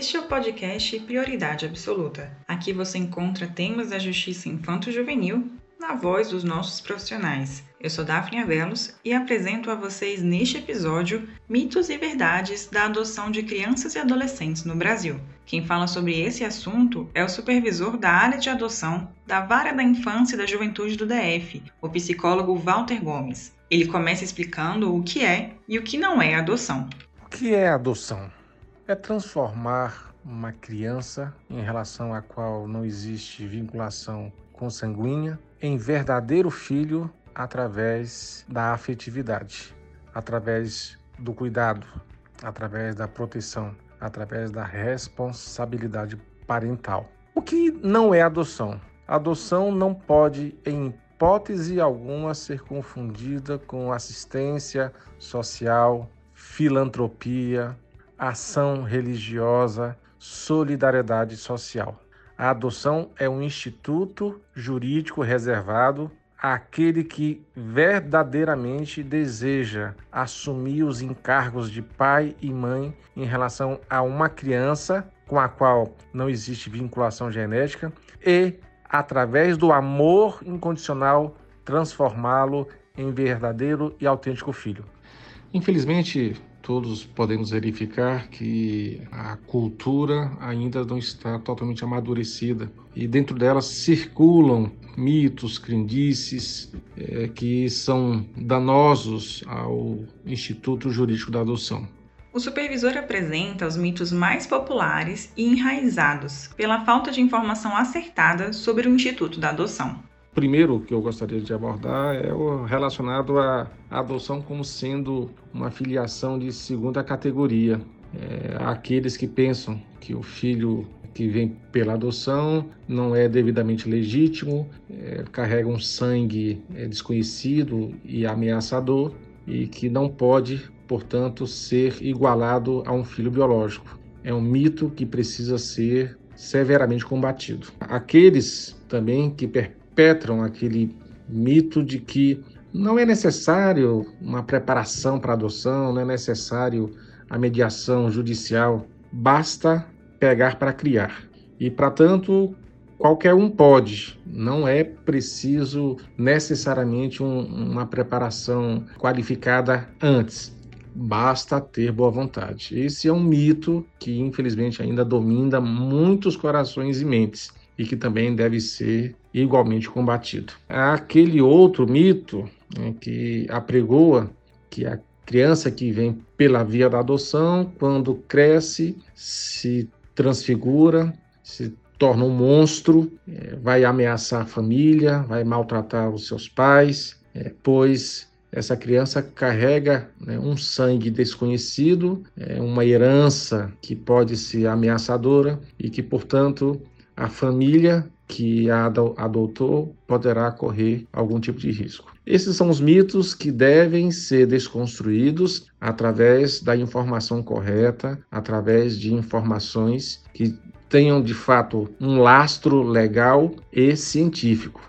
Este é o podcast Prioridade Absoluta. Aqui você encontra temas da justiça infanto-juvenil na voz dos nossos profissionais. Eu sou Daphne Avelos e apresento a vocês neste episódio mitos e verdades da adoção de crianças e adolescentes no Brasil. Quem fala sobre esse assunto é o supervisor da área de adoção da Vara da Infância e da Juventude do DF, o psicólogo Walter Gomes. Ele começa explicando o que é e o que não é adoção. O que é adoção? É transformar uma criança em relação à qual não existe vinculação consanguínea em verdadeiro filho através da afetividade, através do cuidado, através da proteção, através da responsabilidade parental. O que não é adoção? adoção não pode, em hipótese alguma, ser confundida com assistência social, filantropia, ação religiosa, solidariedade social. A adoção é um instituto jurídico reservado àquele que verdadeiramente deseja assumir os encargos de pai e mãe em relação a uma criança com a qual não existe vinculação genética e, através do amor incondicional, transformá-lo em verdadeiro e autêntico filho. Infelizmente, todos podemos verificar que a cultura ainda não está totalmente amadurecida e dentro dela circulam mitos, crendices é, que são danosos ao Instituto Jurídico da Adoção. O supervisor apresenta os mitos mais populares e enraizados pela falta de informação acertada sobre o Instituto da Adoção primeiro que eu gostaria de abordar é o relacionado à adoção como sendo uma filiação de segunda categoria. É, aqueles que pensam que o filho que vem pela adoção não é devidamente legítimo, é, carrega um sangue é, desconhecido e ameaçador e que não pode, portanto, ser igualado a um filho biológico. É um mito que precisa ser severamente combatido. Aqueles também que perpetram aquele mito de que não é necessário uma preparação para adoção, não é necessário a mediação judicial, basta pegar para criar. E, para tanto, qualquer um pode, não é preciso necessariamente um, uma preparação qualificada antes. Basta ter boa vontade. Esse é um mito que, infelizmente, ainda domina muitos corações e mentes e que também deve ser igualmente combatido. Há aquele outro mito né, que apregoa que a criança que vem pela via da adoção, quando cresce, se transfigura, se torna um monstro, é, vai ameaçar a família, vai maltratar os seus pais, é, pois essa criança carrega né, um sangue desconhecido, é, uma herança que pode ser ameaçadora e que, portanto, a família que a adotou poderá correr algum tipo de risco. Esses são os mitos que devem ser desconstruídos através da informação correta, através de informações que tenham de fato um lastro legal e científico.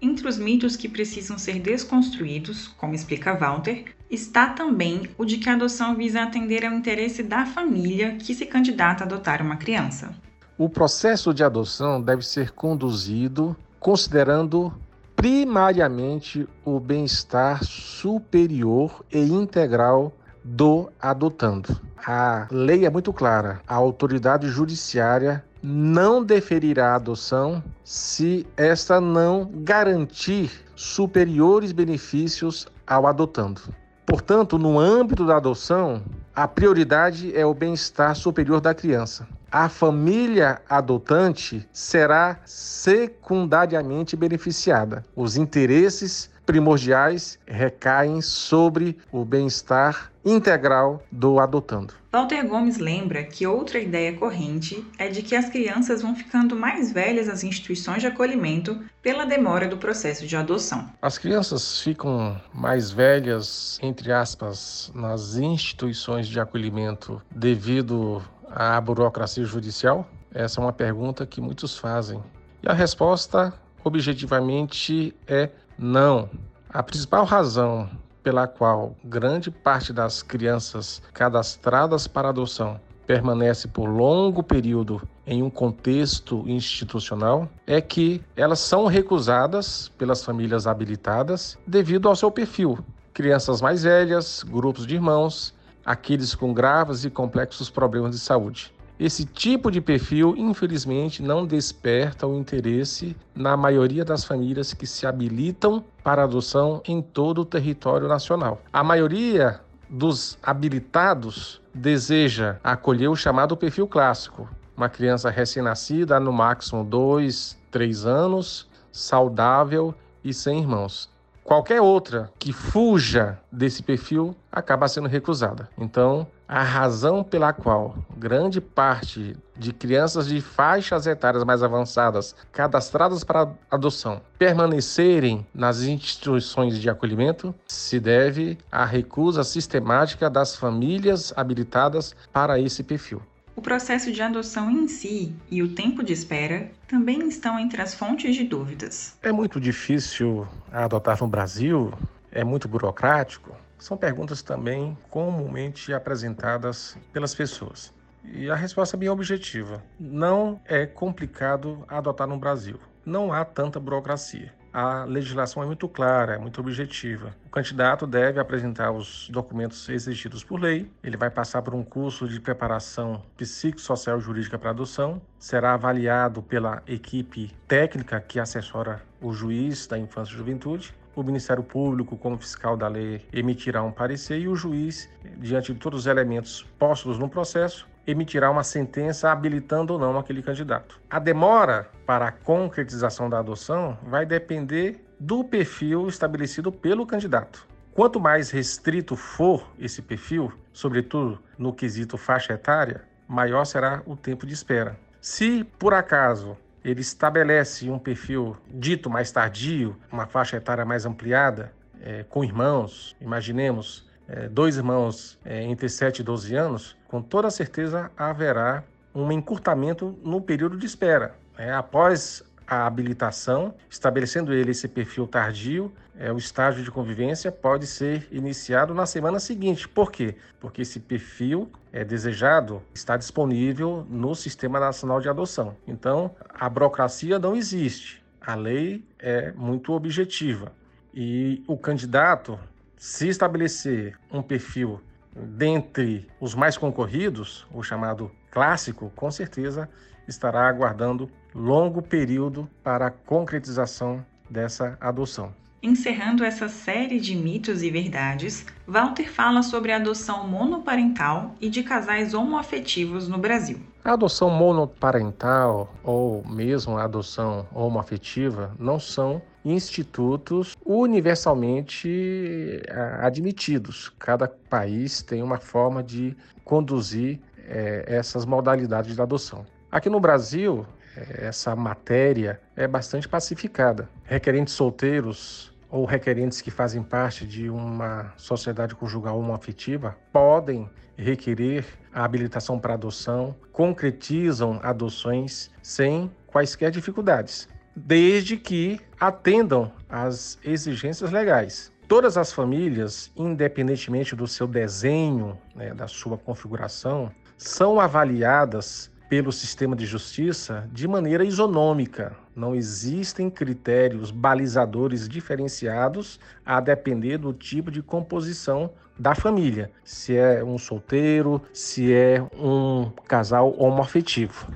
Entre os mitos que precisam ser desconstruídos, como explica Walter, está também o de que a adoção visa atender ao interesse da família que se candidata a adotar uma criança. O processo de adoção deve ser conduzido considerando primariamente o bem-estar superior e integral do adotando. A lei é muito clara. A autoridade judiciária não deferirá a adoção se esta não garantir superiores benefícios ao adotando. Portanto, no âmbito da adoção, a prioridade é o bem-estar superior da criança a família adotante será secundariamente beneficiada. Os interesses primordiais recaem sobre o bem-estar integral do adotando. Walter Gomes lembra que outra ideia corrente é de que as crianças vão ficando mais velhas nas instituições de acolhimento pela demora do processo de adoção. As crianças ficam mais velhas, entre aspas, nas instituições de acolhimento devido à burocracia judicial? Essa é uma pergunta que muitos fazem. E a resposta, objetivamente, é não. A principal razão pela qual grande parte das crianças cadastradas para adoção permanece por longo período em um contexto institucional é que elas são recusadas pelas famílias habilitadas devido ao seu perfil. Crianças mais velhas, grupos de irmãos, aqueles com graves e complexos problemas de saúde. Esse tipo de perfil, infelizmente, não desperta o interesse na maioria das famílias que se habilitam para adoção em todo o território nacional. A maioria dos habilitados deseja acolher o chamado perfil clássico, uma criança recém-nascida, no máximo dois, três anos, saudável e sem irmãos. Qualquer outra que fuja desse perfil acaba sendo recusada. Então, a razão pela qual grande parte de crianças de faixas etárias mais avançadas cadastradas para adoção permanecerem nas instituições de acolhimento se deve à recusa sistemática das famílias habilitadas para esse perfil. O processo de adoção em si e o tempo de espera também estão entre as fontes de dúvidas. É muito difícil adotar no Brasil? É muito burocrático? São perguntas também comumente apresentadas pelas pessoas. E a resposta é bem objetiva. Não é complicado adotar no Brasil. Não há tanta burocracia a legislação é muito clara, é muito objetiva. O candidato deve apresentar os documentos exigidos por lei, ele vai passar por um curso de preparação psicossocial jurídica para adoção, será avaliado pela equipe técnica que assessora o juiz da infância e juventude. O Ministério Público, como fiscal da lei, emitirá um parecer e o juiz, diante de todos os elementos postos no processo, emitirá uma sentença habilitando ou não aquele candidato. A demora para a concretização da adoção vai depender do perfil estabelecido pelo candidato. Quanto mais restrito for esse perfil, sobretudo no quesito faixa etária, maior será o tempo de espera. Se, por acaso, ele estabelece um perfil dito mais tardio, uma faixa etária mais ampliada, é, com irmãos, imaginemos é, dois irmãos é, entre 7 e 12 anos, com toda certeza haverá um encurtamento no período de espera. É, após a habilitação, estabelecendo ele esse perfil tardio, é, o estágio de convivência pode ser iniciado na semana seguinte. Por quê? Porque esse perfil é desejado está disponível no Sistema Nacional de Adoção. Então, a burocracia não existe. A lei é muito objetiva. E o candidato, se estabelecer um perfil dentre os mais concorridos, o chamado clássico, com certeza estará aguardando longo período para a concretização dessa adoção. Encerrando essa série de mitos e verdades, Walter fala sobre a adoção monoparental e de casais homoafetivos no Brasil. A adoção monoparental ou mesmo a adoção homoafetiva não são institutos universalmente eh, admitidos. Cada país tem uma forma de conduzir é, essas modalidades de adoção. Aqui no Brasil, eh, essa matéria é bastante pacificada. Requerentes solteiros ou requerentes que fazem parte de uma sociedade conjugal homoafetiva podem requerer a habilitação para adoção, concretizam adoções sem quaisquer dificuldades, desde que atendam às exigências legais. Todas as famílias, independentemente do seu desenho, né, da sua configuração, são avaliadas pelo sistema de justiça de maneira isonômica. Não existem critérios balizadores diferenciados a depender do tipo de composição da família, se é um solteiro, se é um casal homoafetivo.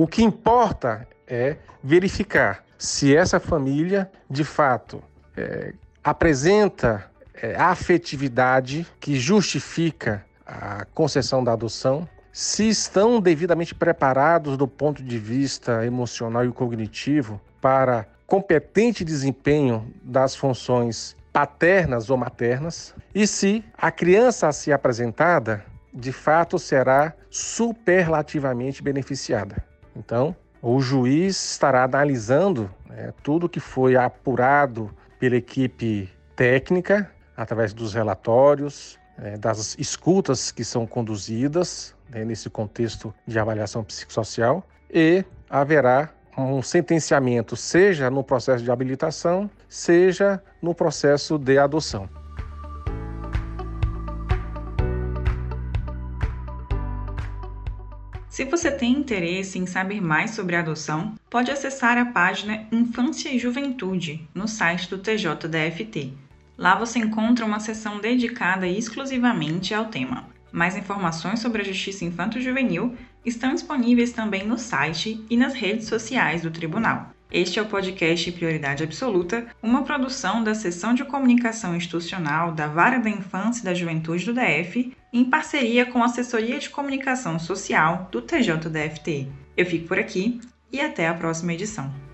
O que importa é verificar se essa família, de fato, é, apresenta é, a afetividade que justifica a concessão da adoção, se estão devidamente preparados do ponto de vista emocional e cognitivo para competente desempenho das funções paternas ou maternas e se a criança a ser apresentada de fato será superlativamente beneficiada. Então, o juiz estará analisando né, tudo que foi apurado pela equipe técnica através dos relatórios, é, das escutas que são conduzidas né, nesse contexto de avaliação psicossocial e haverá um sentenciamento, seja no processo de habilitação, seja no processo de adoção. Se você tem interesse em saber mais sobre adoção, pode acessar a página Infância e Juventude no site do TJDFT. Lá você encontra uma seção dedicada exclusivamente ao tema. Mais informações sobre a Justiça Infanto-Juvenil estão disponíveis também no site e nas redes sociais do Tribunal. Este é o podcast Prioridade Absoluta, uma produção da Seção de Comunicação Institucional da Vara da Infância e da Juventude do DF, em parceria com a Assessoria de Comunicação Social do TJDFT. Eu fico por aqui e até a próxima edição.